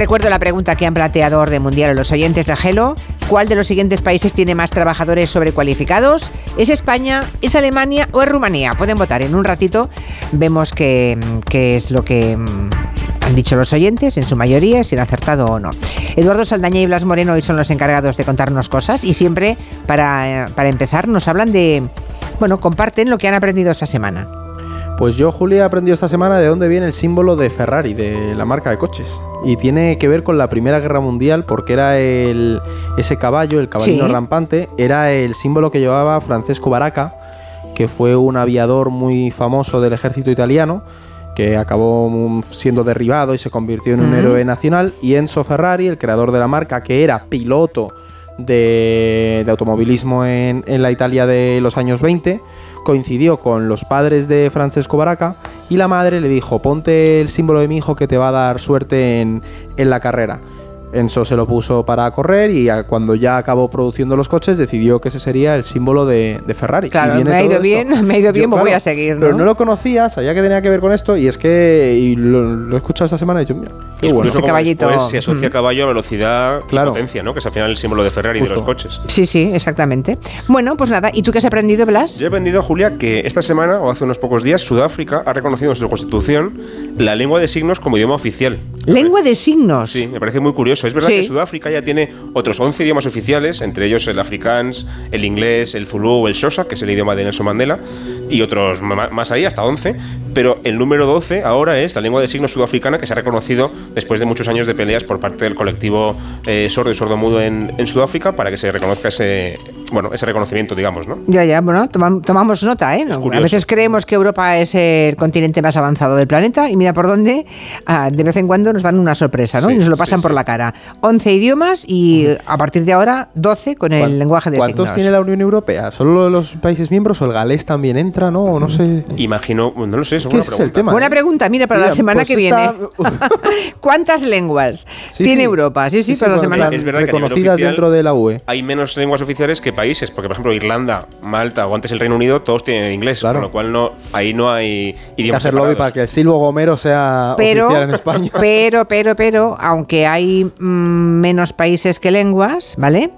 Recuerdo la pregunta que han planteado Orden Mundial a los oyentes de Gelo. ¿Cuál de los siguientes países tiene más trabajadores sobrecualificados? ¿Es España, es Alemania o es Rumanía? Pueden votar. En un ratito vemos qué, es lo que mm, han dicho los oyentes, en su mayoría, si han acertado o no. Eduardo Saldaña y Blas Moreno hoy son los encargados de contarnos cosas y siempre, para, para empezar, nos hablan de, bueno, comparten lo que han aprendido esta semana. Pues yo, Julia, he aprendido esta semana de dónde viene el símbolo de Ferrari, de la marca de coches. Y tiene que ver con la Primera Guerra Mundial, porque era el, ese caballo, el caballino Sí. rampante, era el símbolo que llevaba Francesco Baracca, que fue un aviador muy famoso del ejército italiano, que acabó mm, siendo derribado y se convirtió en un héroe nacional. Y Enzo Ferrari, el creador de la marca, que era piloto de, de automovilismo en, en la Italia de los años 20, coincidió con los padres de Francesco Baracca y la madre le dijo, ponte el símbolo de mi hijo que te va a dar suerte en, en la carrera. Enzo se lo puso para correr y cuando ya acabó produciendo los coches decidió que ese sería el símbolo de, de Ferrari. Claro, me ha ido bien, me ha ido bien, pues voy a seguir, ¿no? Pero no lo conocía, sabía que tenía que ver con esto y es que y lo, lo he escuchado esta semana y he dicho, mira, qué Es bueno. Ese caballito. después se asocia Mm. caballo a velocidad Claro. y potencia, ¿no? Que es al final el símbolo de Ferrari y de Justo. los coches. Sí, sí, exactamente. Bueno, pues nada, ¿y tú qué has aprendido, Blas? Yo he aprendido, Julia, que esta semana o hace unos pocos días Sudáfrica ha reconocido en su constitución la lengua de signos como idioma oficial. Lengua de signos. Sí, me parece muy curioso. Es verdad Sí. que Sudáfrica ya tiene otros 11 idiomas oficiales, entre ellos el afrikaans, el inglés, el zulú o el xhosa, que es el idioma de Nelson Mandela, y otros más ahí, hasta 11. Pero el número 12 ahora es la lengua de signos sudafricana que se ha reconocido después de muchos años de peleas por parte del colectivo eh, sordo y sordomudo en, en Sudáfrica para que se reconozca ese, bueno, ese reconocimiento, digamos, ¿no? Ya, ya, bueno, toma- tomamos nota, ¿eh? No, a veces creemos que Europa es el continente más avanzado del planeta y mira por dónde ah, de vez en cuando nos dan una sorpresa, ¿no? Sí, y nos lo sí, pasan por sí. la cara. 11 idiomas y a partir de ahora 12 con el ¿Cuán- lenguaje de ¿Cuántos signos. tiene la Unión Europea? ¿Solo los países miembros o el galés también entra? No, no sé. Imagino, no lo sé, es ¿Qué una ese es pregunta. el tema? Buena pregunta, mira, para la semana pues que viene. ¿Cuántas lenguas Sí, tiene sí. Europa? Sí, sí, para la semana. Es verdad que a nivel reconocidas oficial- dentro de la. UE. hay menos lenguas oficiales que países, porque por ejemplo Irlanda, Malta o antes el Reino Unido, todos tienen inglés, Claro. con lo cual no, ahí no hay idiomas hacer lobby para que el Silvo Gomero sea Pero, oficial en España. pero, pero, pero, aunque hay mm, menos países que lenguas, ¿vale?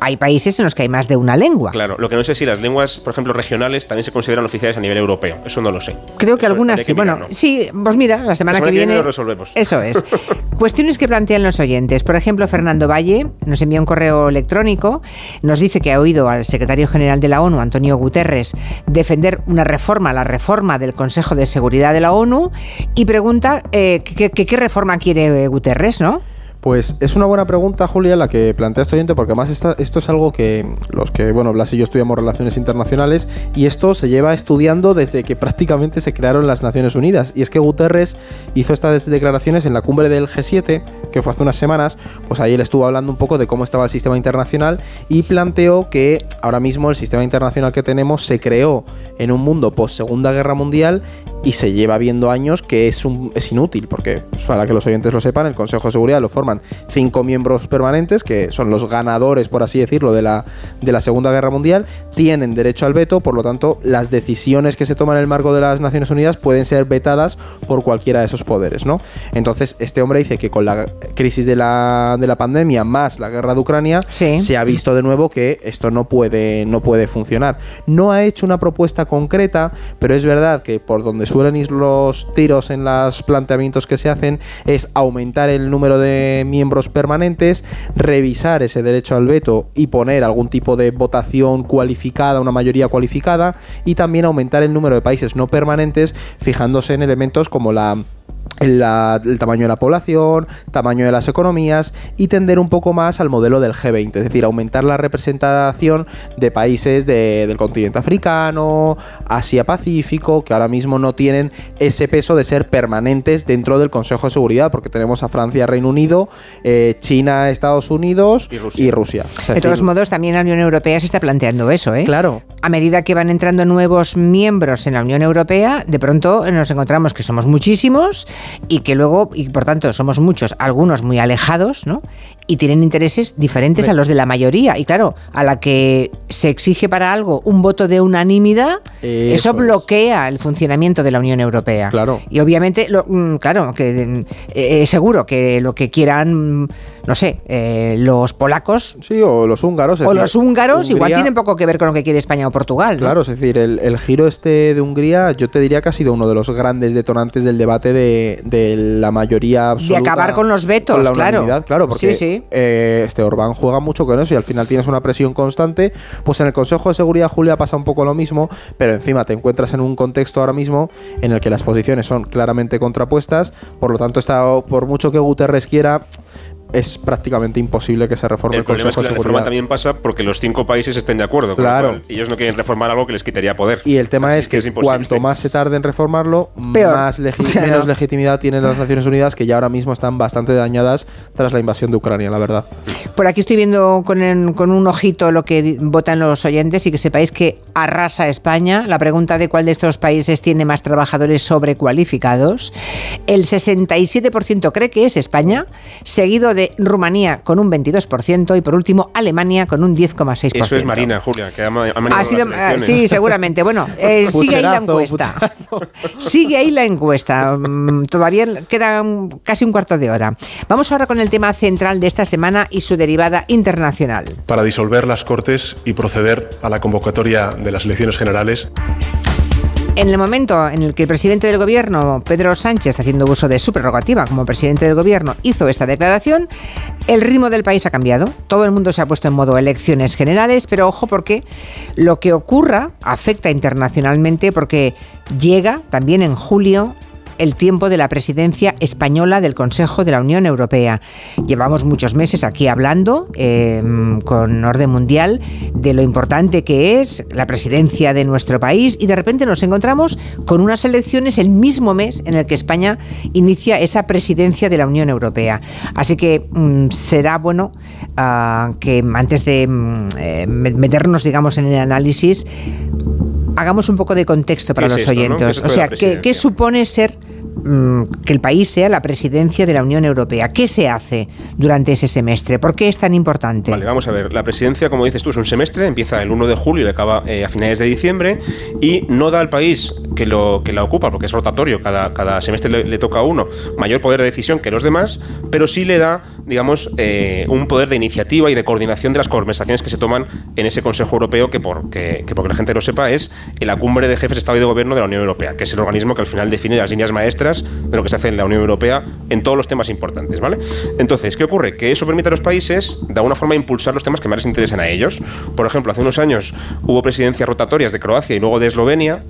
Hay países en los que hay más de una lengua. Claro, lo que no sé si las lenguas, por ejemplo, regionales también se consideran oficiales a nivel europeo. Eso no lo sé. Creo que Eso algunas sí. que Bueno, sí, pues mira, la semana, semana que que viene viene. lo resolvemos. Eso es. Cuestiones que plantean los oyentes. Por ejemplo, Fernando Valle nos envía un correo electrónico, nos dice que ha oído al secretario general de la ONU, Antonio Guterres, defender una reforma, la reforma del Consejo de Seguridad de la ONU, y pregunta eh, ¿qué, reforma quiere Guterres, ¿no? Pues es una buena pregunta, Julia, la que plantea este oyente, porque además esto es algo que los que, bueno, Blas y yo estudiamos relaciones internacionales, y esto se lleva estudiando desde que prácticamente se crearon las Naciones Unidas. Y es que Guterres hizo estas declaraciones en la cumbre del G7, que fue hace unas semanas, pues ahí él estuvo hablando un poco de cómo estaba el sistema internacional y planteó que ahora mismo el sistema internacional que tenemos se creó en un mundo post Segunda Guerra Mundial y se lleva viendo años que es, un, es inútil, porque pues, para que los oyentes lo sepan, el Consejo de Seguridad lo forman cinco miembros permanentes, que son los ganadores, por así decirlo, de la, de la Segunda Guerra Mundial, tienen derecho al veto, por lo tanto, las decisiones que se toman en el marco de las Naciones Unidas pueden ser vetadas por cualquiera de esos poderes, ¿no? Entonces, este hombre dice que con la crisis de la, de la pandemia más la guerra de Ucrania, Sí. se ha visto de nuevo que esto no puede, no puede funcionar. No ha hecho una propuesta concreta, pero es verdad que por donde suelen ir los tiros en los planteamientos que se hacen es aumentar el número de miembros permanentes, revisar ese derecho al veto y poner algún tipo de votación cualificada, una mayoría cualificada, y también aumentar el número de países no permanentes, fijándose en elementos como la la- el tamaño de la población, tamaño de las economías y tender un poco más al modelo del G20, es decir, aumentar la representación de países de- del continente africano, Asia-Pacífico, que ahora mismo no tienen ese peso de ser permanentes dentro del Consejo de Seguridad, porque tenemos a Francia, Reino Unido, eh, China, Estados Unidos Y Rusia. y Rusia. O sea, De todos decir, modos, también la Unión Europea se está planteando eso, ¿eh? Claro. a medida que van entrando nuevos miembros en la Unión Europea, de pronto nos encontramos que somos muchísimos y que luego, y por tanto somos muchos, algunos muy alejados, ¿no? Y tienen intereses diferentes a los de la mayoría. Y claro, a la que se exige para algo un voto de unanimidad, eso, bloquea el funcionamiento de la Unión Europea. Claro. Y obviamente, mm, claro, que eh, seguro que lo que quieran no sé, eh, los polacos. Sí, o los húngaros. O los húngaros igual tienen poco que ver con lo que quiere España o Portugal. Claro, es decir, el, giro este de Hungría, yo te diría que ha sido uno de los grandes detonantes del debate de, la mayoría absoluta. De acabar con los vetos, la claro. Claro, porque eh, este Orbán juega mucho con eso y al final tienes una presión constante. Pues en el Consejo de Seguridad, Julia, pasa un poco lo mismo, pero encima te encuentras en un contexto ahora mismo en el que las posiciones son claramente contrapuestas. Por lo tanto, está, por mucho que Guterres quiera, es prácticamente imposible que se reforme el, Consejo es que la reforma también pasa porque los cinco países estén de acuerdo. Claro. y ellos no quieren reformar algo que les quitaría poder. Y el tema es que, cuanto más se tarde en reformarlo, más menos legitimidad tienen las Naciones Unidas, que ya ahora mismo están bastante dañadas tras la invasión de Ucrania, la verdad. Por aquí estoy viendo con, con un ojito lo que votan los oyentes y que sepáis que arrasa España. La pregunta de cuál de estos países tiene más trabajadores sobrecualificados. El 67% cree que es España, seguido de Rumanía con un 22% y por último Alemania con un 10,6%. Eso es Marina, Julia, que ha, sido, Sí, seguramente. Bueno, eh, sigue ahí la encuesta. Sigue ahí la encuesta. Todavía queda casi un cuarto de hora. Vamos ahora con el tema central de esta semana y su derivada internacional. Para disolver las Cortes y proceder a la convocatoria de las elecciones generales. En el momento en el que el presidente del gobierno, Pedro Sánchez, haciendo uso de su prerrogativa como presidente del gobierno, hizo esta declaración, el ritmo del país ha cambiado. Todo el mundo se ha puesto en modo elecciones generales, pero ojo porque lo que ocurra afecta internacionalmente porque llega también en julio el tiempo de la presidencia española del Consejo de la Unión Europea. Llevamos muchos meses aquí hablando em, con orden mundial de lo importante que es la presidencia de nuestro país y de repente nos encontramos con unas elecciones el mismo mes en el que España inicia esa presidencia de la Unión Europea. Así que mm, será bueno ah, que antes de mm, eh, meternos, digamos, en el análisis, hagamos un poco de contexto para los oyentes. O sea, ¿qué, supone ser mm, que el país sea la presidencia de la Unión Europea? ¿Qué se hace durante ese semestre? ¿Por qué es tan importante? Vale, vamos a ver. La presidencia, como dices tú, es un semestre, empieza el 1 de julio y acaba eh, a finales de diciembre y no da al país que, lo, que la ocupa, porque es rotatorio, cada, cada semestre le, toca a uno, mayor poder de decisión que los demás, pero sí le da, digamos, eh, un poder de iniciativa y de coordinación de las conversaciones que se toman en ese Consejo Europeo, que, por, que, que porque la gente lo sepa, es la cumbre de jefes de Estado y de Gobierno de la Unión Europea, que es el organismo que al final define las líneas maestras de lo que se hace en la Unión Europea en todos los temas importantes, ¿vale? Entonces, ¿qué ocurre? Que eso permite a los países, de alguna forma, impulsar los temas que más les interesan a ellos. Por ejemplo, hace unos años hubo presidencias rotatorias de Croacia y luego de Eslovenia,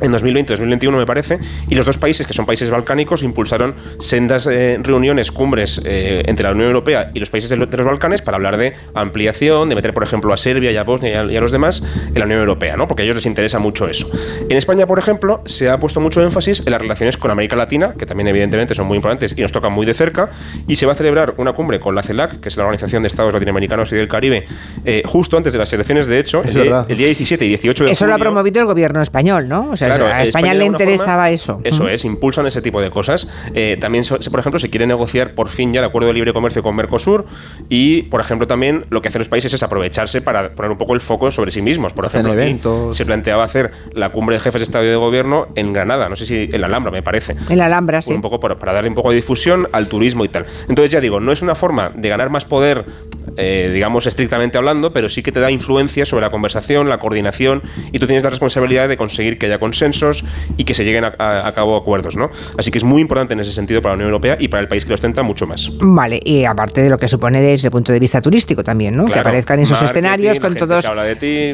en 2020-2021 me parece, y los dos países, que son países balcánicos, impulsaron sendas eh, reuniones, cumbres eh, entre la Unión Europea y los países de, los Balcanes para hablar de ampliación, de meter, por ejemplo, a Serbia y a Bosnia y a, los demás en la Unión Europea, ¿no? porque a ellos les interesa mucho eso. En España, por ejemplo, se ha puesto mucho énfasis en las relaciones con América Latina, que también evidentemente son muy importantes y nos tocan muy de cerca, y se va a celebrar una cumbre con la CELAC, que es la Organización de Estados Latinoamericanos y del Caribe, eh, justo antes de las elecciones, de hecho, el, el, día 17 y 18 de Eso lo ha promovido el gobierno español, ¿no? O sea, a España, le interesaba eso. Eso es, impulsan ese tipo de cosas. Eh, también, por ejemplo, se quiere negociar por fin ya el acuerdo de libre comercio con Mercosur y, por ejemplo, también lo que hacen los países es aprovecharse para poner un poco el foco sobre sí mismos. Por ejemplo, se planteaba hacer la cumbre de jefes de Estado y de Gobierno en Granada, no sé si en la Alhambra, me parece. En la Alhambra, sí. Un poco para, darle un poco de difusión al turismo y tal. Entonces, ya digo, no es una forma de ganar más poder eh, digamos, estrictamente hablando, pero sí que te da influencia sobre la conversación, la coordinación, y tú tienes la responsabilidad de conseguir que haya consensos y que se lleguen a, cabo acuerdos, ¿no? Así que es muy importante en ese sentido para la Unión Europea y para el país que lo ostenta mucho más. Vale, y aparte de lo que supone desde el punto de vista turístico también, ¿no? que aparezcan esos escenarios con todos,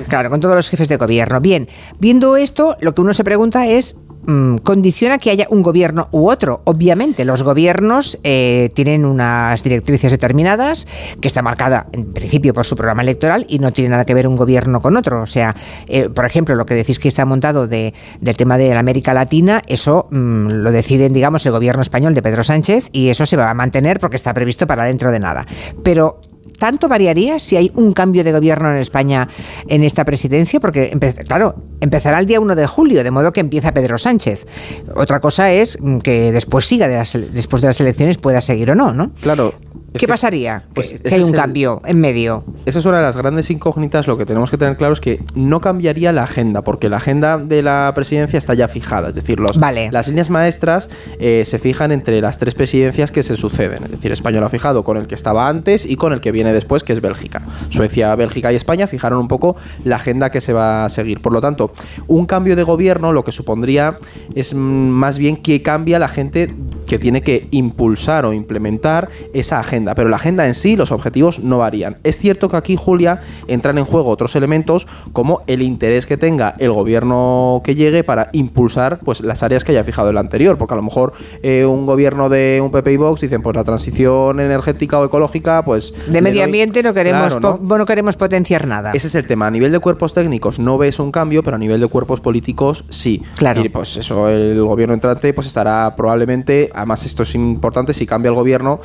claro, con todos los jefes de gobierno. Bien, viendo esto, lo que uno se pregunta es Mm, condiciona que haya un gobierno u otro. Obviamente, los gobiernos eh, tienen unas directrices determinadas que está marcada en principio por su programa electoral y no tiene nada que ver un gobierno con otro. O sea, eh, por ejemplo, lo que decís que está montado de, del tema de la América Latina, eso mm, lo deciden, digamos, el gobierno español de Pedro Sánchez y eso se va a mantener porque está previsto para dentro de nada. Pero ¿tanto variaría si hay un cambio de gobierno en España en esta presidencia? Porque, claro, empezará el día 1 de julio, de modo que empieza Pedro Sánchez. Otra cosa es que después siga, de las, después de las elecciones pueda seguir o no, ¿no? Claro, ¿Qué pasaría pues, si hay un cambio en medio? Esa es una de las grandes incógnitas. Lo que tenemos que tener claro es que no cambiaría la agenda, porque la agenda de la presidencia está ya fijada. Es decir, los, las líneas maestras eh, se fijan entre las tres presidencias que se suceden. Es decir, España lo ha fijado con el que estaba antes y con el que viene después, que es Bélgica. Suecia, Bélgica y España fijaron un poco la agenda que se va a seguir. Por lo tanto, un cambio de gobierno lo que supondría es mm, más bien que cambia la gente que tiene que impulsar o implementar esa agenda, pero la agenda en sí, los objetivos no varían. Es cierto que aquí, Julia, entran en juego otros elementos como el interés que tenga el gobierno que llegue para impulsar pues, las áreas que haya fijado el anterior, porque a lo mejor eh, un gobierno de un PP y Vox dicen, pues la transición energética o ecológica, pues... De medio ambiente no queremos, ¿no? queremos potenciar nada. Ese es el tema. A nivel de cuerpos técnicos no ves un cambio, pero a nivel de cuerpos políticos sí. Claro. Y pues eso, el gobierno entrante pues estará probablemente Además, esto es importante, si cambia el gobierno,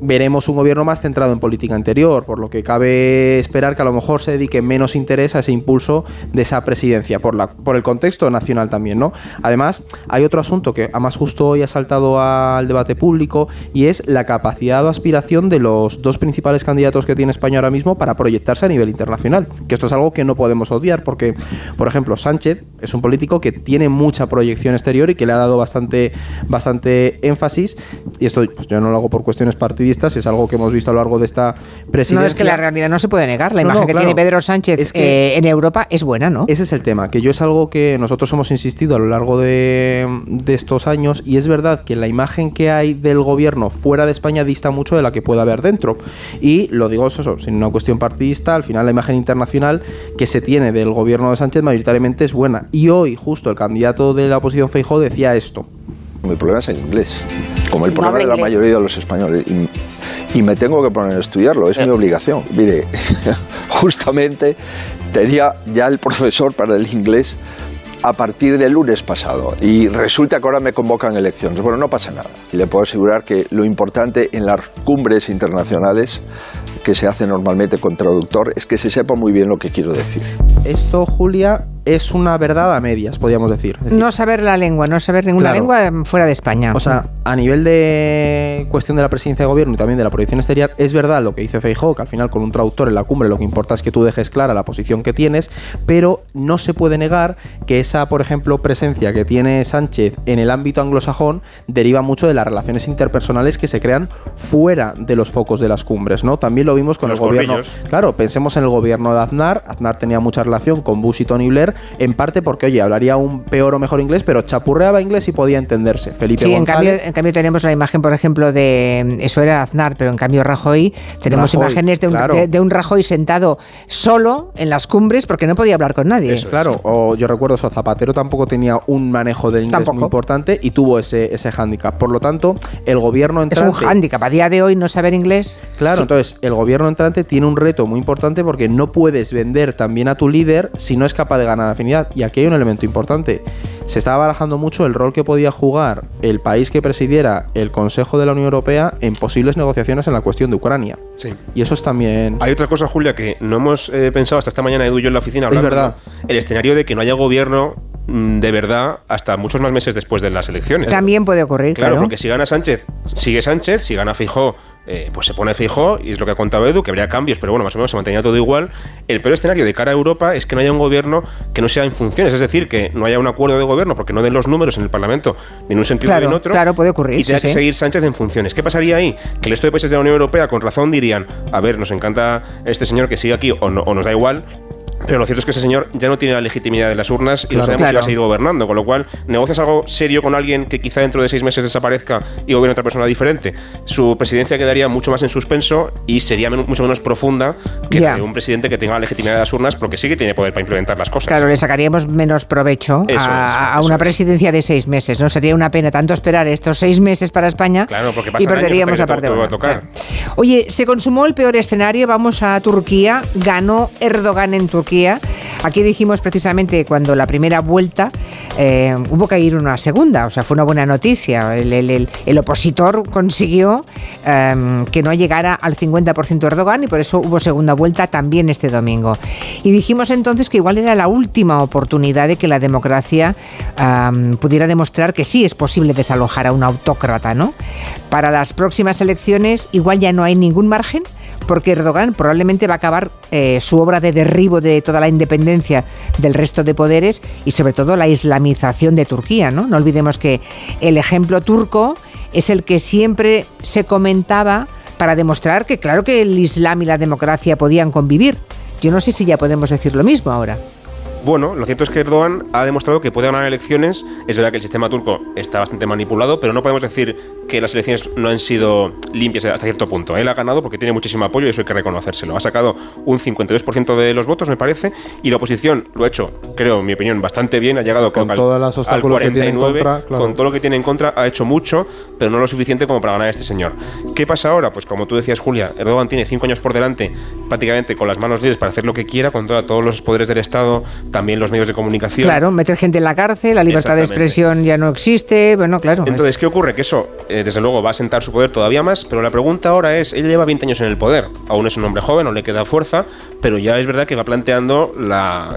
veremos un gobierno más centrado en política interior, por lo que cabe esperar que a lo mejor se dedique menos interés a ese impulso de esa presidencia, por, la, por el contexto nacional también, ¿no? Además, hay otro asunto que además justo hoy ha saltado al debate público y es la capacidad o aspiración de los dos principales candidatos que tiene España ahora mismo para proyectarse a nivel internacional, que esto es algo que no podemos odiar porque, por ejemplo, Sánchez es un político que tiene mucha proyección exterior y que le ha dado bastante, bastante énfasis, y esto pues, yo no lo hago por cuestiones partidistas, es algo que hemos visto a lo largo de esta presidencia. No, es que la realidad no se puede negar. La imagen que tiene Pedro Sánchez eh, en Europa es buena, ¿no? Ese es el tema, que yo es algo que nosotros hemos insistido a lo largo de, estos años y es verdad que la imagen que hay del gobierno fuera de España dista mucho de la que puede haber dentro. Y lo digo eso, sin una cuestión partidista, al final la imagen internacional que se tiene del gobierno de Sánchez mayoritariamente es buena. Y hoy justo el candidato de la oposición Feijóo decía esto. Mi problema es el inglés, como el problema de la mayoría de los españoles. Y, me tengo que poner a estudiarlo, es mi obligación. Mire, justamente tenía ya el profesor para el inglés a partir del lunes pasado y resulta que ahora me convocan elecciones. Bueno, no pasa nada. Y le puedo asegurar que lo importante en las cumbres internacionales que se hace normalmente con traductor es que se sepa muy bien lo que quiero decir. Esto, Julia, es una verdad a medias, podríamos decir. no saber la lengua, no saber ninguna lengua fuera de España. O sea, a nivel de cuestión de la presidencia de gobierno y también de la proyección exterior, es verdad lo que dice Feijóo, que al final con un traductor en la cumbre lo que importa es que tú dejes clara la posición que tienes, pero no se puede negar que esa, por ejemplo, presencia que tiene Sánchez en el ámbito anglosajón deriva mucho de las relaciones interpersonales que se crean fuera de los focos de las cumbres, ¿no? También lo vimos con el gobierno. Claro, pensemos en el gobierno de Aznar. Aznar tenía mucha relación con Bush y Tony Blair en parte porque, oye, hablaría un peor o mejor inglés, pero chapurreaba inglés y podía entenderse. Felipe sí, en cambio, en cambio tenemos la imagen, por ejemplo, de eso era Aznar, pero en cambio Rajoy, tenemos imágenes de un, de, un, Rajoy sentado solo en las cumbres porque no podía hablar con nadie. claro, o yo recuerdo eso, Zapatero tampoco tenía un manejo del inglés muy importante y tuvo ese, ese hándicap. Por lo tanto, el gobierno entrante... Es un hándicap, a día de hoy no saber inglés... Claro, entonces el gobierno entrante tiene un reto muy importante porque no puedes vender también a tu líder si no es capaz de ganar afinidad. Y aquí hay un elemento importante. Se estaba barajando mucho el rol que podía jugar el país que presidiera el Consejo de la Unión Europea en posibles negociaciones en la cuestión de Ucrania. Sí. Y eso es también... Hay otra cosa, Julia, que no hemos eh, pensado hasta esta mañana, Edu y yo en la oficina hablando. Es verdad. El escenario de que no haya gobierno mm, de verdad hasta muchos más meses después de las elecciones. También puede ocurrir, claro. porque si gana Sánchez, sigue Sánchez, si gana Fijó, eh, pues se pone fijo, y es lo que ha contado Edu, que habría cambios, pero bueno, más o menos se mantenía todo igual. El peor escenario de cara a Europa es que no haya un gobierno que no sea en funciones, es decir, que no haya un acuerdo de gobierno porque no den los números en el Parlamento ni en un sentido ni en otro. Claro, puede ocurrir. Y tenga que seguir Sánchez en funciones. ¿Qué pasaría ahí? Que el resto de países de la Unión Europea, con razón, dirían: A ver, nos encanta este señor que sigue aquí o, o nos da igual, pero lo cierto es que ese señor ya no tiene la legitimidad de las urnas y no sabemos si va a seguir gobernando. Con lo cual, negocias algo serio con alguien que quizá dentro de seis meses desaparezca y gobierne otra persona diferente. Su presidencia quedaría mucho más en suspenso y sería mucho menos profunda que un presidente que tenga la legitimidad de las urnas, porque sí que tiene poder para implementar las cosas. Claro, le sacaríamos menos provecho a, una presidencia de seis meses. ¿no? Sería una pena tanto esperar estos seis meses para España claro, porque y perderíamos la parte. Oye, se consumó el peor escenario. Vamos a Turquía. Ganó Erdogan en Turquía Aquí dijimos precisamente cuando la primera vuelta eh, hubo que ir una segunda, o sea, fue una buena noticia. El, opositor consiguió em, que no llegara al 50% Erdogan y por eso hubo segunda vuelta también este domingo. Y dijimos entonces que igual era la última oportunidad de que la democracia em, pudiera demostrar que sí es posible desalojar a un autócrata, ¿no? Para las próximas elecciones igual ya no hay ningún margen porque Erdogan probablemente va a acabar eh, su obra de derribo de toda la independencia del resto de poderes y sobre todo la islamización de Turquía. No, no olvidemos que el ejemplo turco es el que siempre se comentaba para demostrar que claro que el Islam y la democracia podían convivir. Yo no sé si ya podemos decir lo mismo ahora. Bueno, lo cierto es que Erdogan ha demostrado que puede ganar elecciones. Es verdad que el sistema turco está bastante manipulado, pero no podemos decir que las elecciones no han sido limpias hasta cierto punto. Él ha ganado porque tiene muchísimo apoyo y eso hay que reconocérselo. Ha sacado un 52% de los votos, me parece, y la oposición lo ha hecho, creo, en mi opinión, bastante bien. Ha llegado con todos los obstáculos que tiene en contra. Con todo lo que tiene en contra, ha hecho mucho, pero no lo suficiente como para ganar a este señor. ¿Qué pasa ahora? Pues como tú decías, Julia, Erdogan tiene cinco años por delante, prácticamente con las manos libres para hacer lo que quiera, con todos los poderes del Estado, también los medios de comunicación. Claro, meter gente en la cárcel, la libertad de expresión ya no existe. Bueno, claro. Entonces, ¿qué ocurre? Que eso, eh, desde luego, va a sentar su poder todavía más, pero la pregunta ahora es, él lleva 20 años en el poder, aún es un hombre joven, no le queda fuerza, pero ya es verdad que va planteando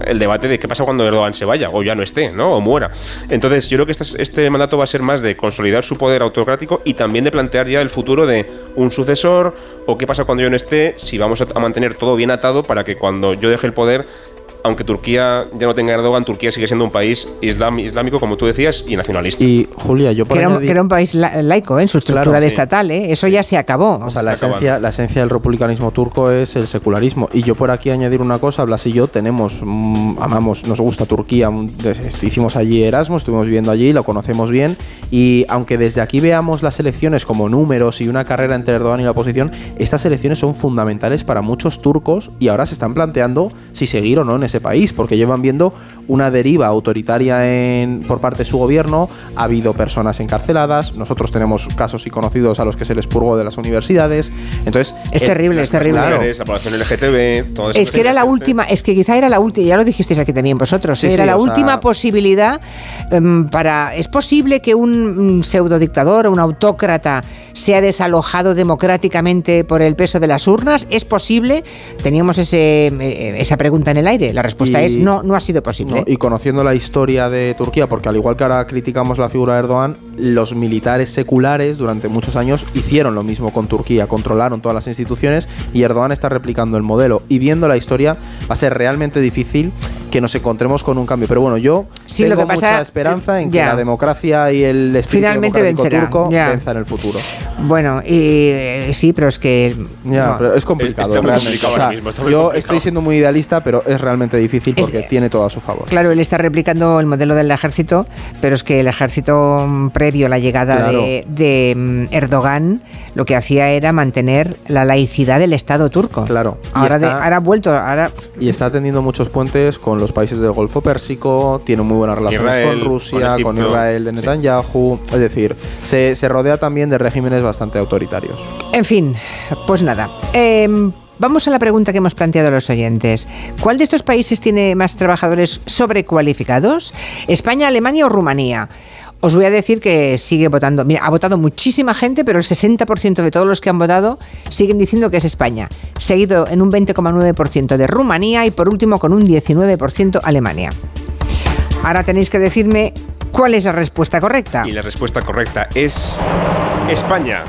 el debate de qué pasa cuando Erdogan se vaya, o ya no esté, ¿no? O muera. Entonces, yo creo que este, este mandato va a ser más de consolidar su poder autocrático y también de plantear ya el futuro de un sucesor, o qué pasa cuando yo no esté, si vamos a mantener todo bien atado para que cuando yo deje el poder aunque Turquía ya no tenga Erdogan, Turquía sigue siendo un país islámico, como tú decías, y nacionalista. Y Julia, yo por que, era un, país laico ¿eh? en su estructura de estatal, ¿eh? eso ya se acabó. O sea, la esencia, la esencia, del republicanismo turco es el secularismo. Y yo por aquí añadir una cosa, Blas y yo tenemos, mm, amamos, nos gusta Turquía, hicimos allí Erasmus, estuvimos viviendo allí, lo conocemos bien, y aunque desde aquí veamos las elecciones como números y una carrera entre Erdogan y la oposición, estas elecciones son fundamentales para muchos turcos y ahora se están planteando si seguir o no en ese país, porque llevan viendo una deriva autoritaria en, por parte de su gobierno, ha habido personas encarceladas, nosotros tenemos casos y conocidos a los que se les purgó de las universidades, entonces... Es terrible, es terrible. La población LGTB, todo Es que era la última, es que quizá era la última, ya lo dijisteis aquí también vosotros, era la última posibilidad em, para... ¿Es posible que un pseudo dictador o un autócrata sea desalojado democráticamente por el peso de las urnas? ¿Es posible? Teníamos ese, eh, esa pregunta en el aire. La respuesta es no, no ha sido posible. y conociendo la historia de Turquía, porque al igual que ahora criticamos la figura de Erdogan, los militares seculares durante muchos años hicieron lo mismo con Turquía, controlaron todas las instituciones y Erdogan está replicando el modelo. Y viendo la historia, va a ser realmente difícil que nos encontremos con un cambio. Pero bueno, yo tengo mucha esperanza en que la democracia y el espíritu Finalmente vencerá, turco venza en el futuro. Bueno, y eh, sí, pero es que es complicado. yo estoy siendo muy idealista, pero es realmente difícil porque tiene todo a su favor. Claro, él está replicando el modelo del ejército, pero es que el ejército mm, previo a la llegada de, mm, Erdogan lo que hacía era mantener la laicidad del Estado turco. Claro. Ahora, ahora ha vuelto. Ahora... Y está teniendo muchos puentes con los países del Golfo Pérsico, tiene muy buenas relaciones con Rusia, con, Israel de Netanyahu. Es decir, se, se rodea también de regímenes bastante autoritarios. En fin, pues nada. Em, vamos a la pregunta que hemos planteado a los oyentes. ¿Cuál de estos países tiene más trabajadores sobrecualificados? ¿España, Alemania o Rumanía? Os voy a decir que sigue votando. Mira, ha votado muchísima gente, pero el 60% de todos los que han votado siguen diciendo que es España. Seguido en un 20,9% de Rumanía y por último con un 19% Alemania. Ahora tenéis que decirme cuál es la respuesta correcta. Y la respuesta correcta es España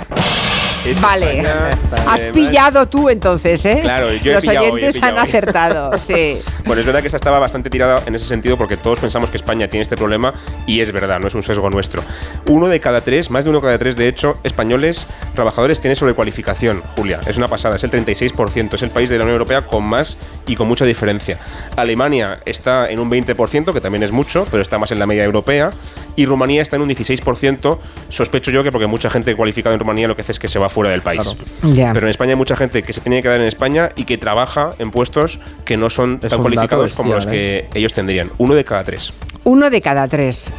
vale. Has pillado tú entonces, ¿eh? Claro, yo Los oyentes han acertado, sí. Bueno, es verdad que esta estaba bastante tirada en ese sentido porque todos pensamos que España tiene este problema y es verdad, no es un sesgo nuestro. Uno de cada tres, más de uno de cada tres, de hecho, españoles trabajadores tiene sobrecualificación, Julia. Es una pasada, es el 36%. Es el país de la Unión Europea con más y con mucha diferencia. Alemania está en un 20%, que también es mucho, pero está más en la media europea. Y Rumanía está en un 16%. Sospecho yo que porque mucha gente cualificada en Rumanía lo que hace es que se va fuera del país. Pero en España hay mucha gente que se tiene que quedar en España y que trabaja en puestos que no son tan cualificados como los que ellos tendrían. Uno de cada tres. Uno de cada tres.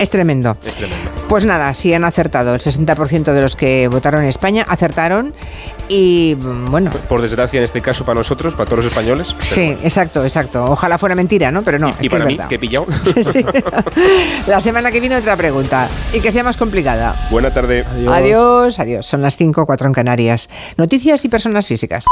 Es tremendo. Es tremendo. Pues nada, sí han acertado. El 60% de los que votaron en España acertaron. Y bueno. Por desgracia, en este caso, para nosotros, para todos los españoles. Sí, bueno. exacto, exacto. Ojalá fuera mentira, ¿no? Pero no. Y, es y que para es mí, verdad. que he pillado. Sí. La semana que viene otra pregunta. Y que sea más complicada. Buena tarde. Adiós, adiós. Son las 5, 4 en Canarias. Noticias y personas físicas.